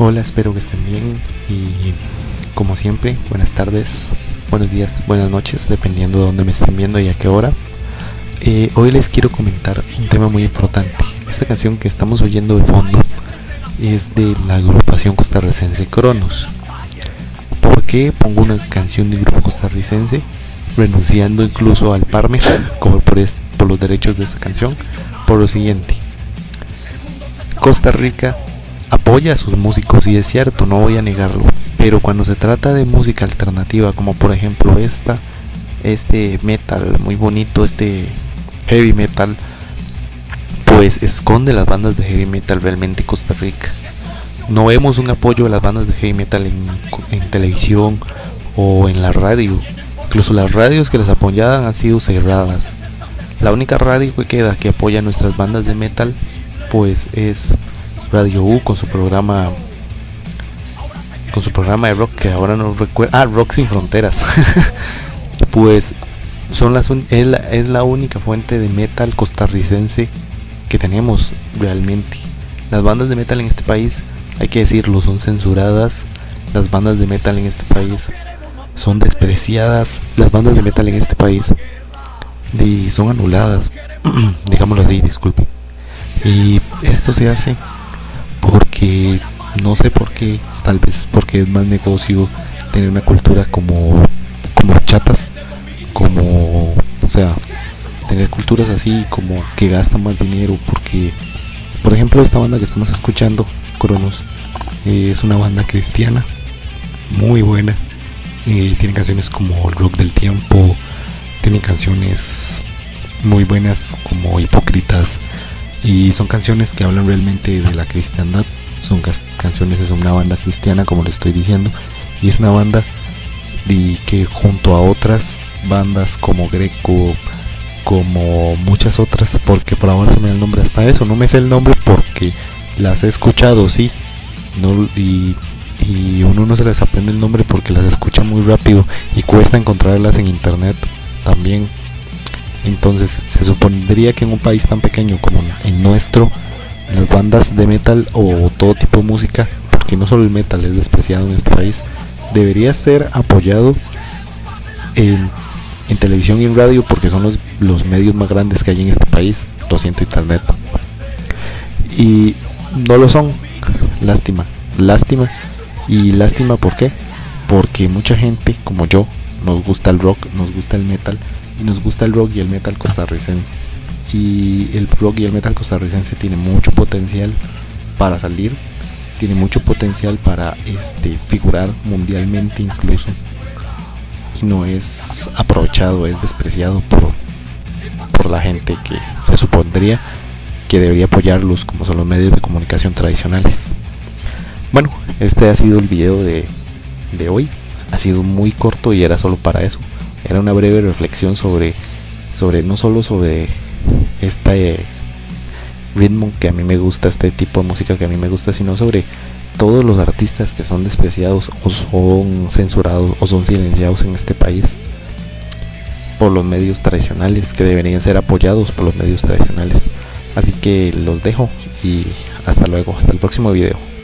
Hola, espero que estén bien y como siempre, buenas tardes, buenos días, buenas noches, dependiendo de dónde me estén viendo y a qué hora. Eh, hoy les quiero comentar un tema muy importante. Esta canción que estamos oyendo de fondo es de la agrupación costarricense Cronos. ¿Por qué pongo una canción de grupo costarricense? Renunciando incluso al Parme por, por los derechos de esta canción. Por lo siguiente. Costa Rica apoya a sus músicos y es cierto, no voy a negarlo. Pero cuando se trata de música alternativa, como por ejemplo esta, este metal muy bonito, este heavy metal, pues esconde las bandas de heavy metal realmente Costa Rica. No vemos un apoyo a las bandas de heavy metal en, televisión o en la radio. Incluso las radios que las apoyaban han sido cerradas. La única radio que queda que apoya nuestras bandas de metal pues es Radio U con su programa con su programa de rock que ahora no recuerdo. Ah Rock sin fronteras. Pues son las es la, única fuente de metal costarricense que tenemos realmente. Las bandas de metal en este país hay que decirlo son censuradas. Las bandas de metal en este país son despreciadas. Las bandas de metal en este país son anuladas. Digámoslo así disculpen. Y esto se hace porque no sé por qué, tal vez porque es más negocio tener una cultura como, como chatas, como, o sea, tener culturas así como que gastan más dinero, porque, por ejemplo, esta banda que estamos escuchando, Cronos, eh, es una banda cristiana, muy buena, eh, tiene canciones como el rock del tiempo, tiene canciones muy buenas como hipócritas, y son canciones que hablan realmente de la cristiandad. Son canciones es una banda cristiana como le estoy diciendo. Y es una banda de que junto a otras bandas como Greco como muchas otras porque por ahora se me da el nombre hasta eso no me sé el nombre porque las he escuchado sí. No y, y uno no se les aprende el nombre porque las escucha muy rápido y cuesta encontrarlas en internet también entonces se supondría que en un país tan pequeño como en nuestro, las bandas de metal o todo tipo de música, porque no solo el metal es despreciado en este país, debería ser apoyado en, televisión y en radio porque son los, los medios más grandes que hay en este país, lo siento internet. Y no lo son, lástima, lástima. Y lástima ¿por qué? Porque mucha gente como yo nos gusta el rock, nos gusta el metal y nos gusta el rock y el metal costarricense. Y el rock y el metal costarricense tiene mucho potencial para salir, tiene mucho potencial para este, figurar mundialmente incluso. No es aprovechado, es despreciado por, por la gente que se supondría que debería apoyarlos como son los medios de comunicación tradicionales. Bueno, este ha sido el video de, de hoy. Ha sido muy corto y era solo para eso era una breve reflexión sobre, sobre no solo sobre este ritmo que a mí me gusta, este tipo de música que a mí me gusta, sino sobre todos los artistas que son despreciados o son censurados o son silenciados en este país por los medios tradicionales que deberían ser apoyados por los medios tradicionales. Así que los dejo y hasta luego, hasta el próximo video.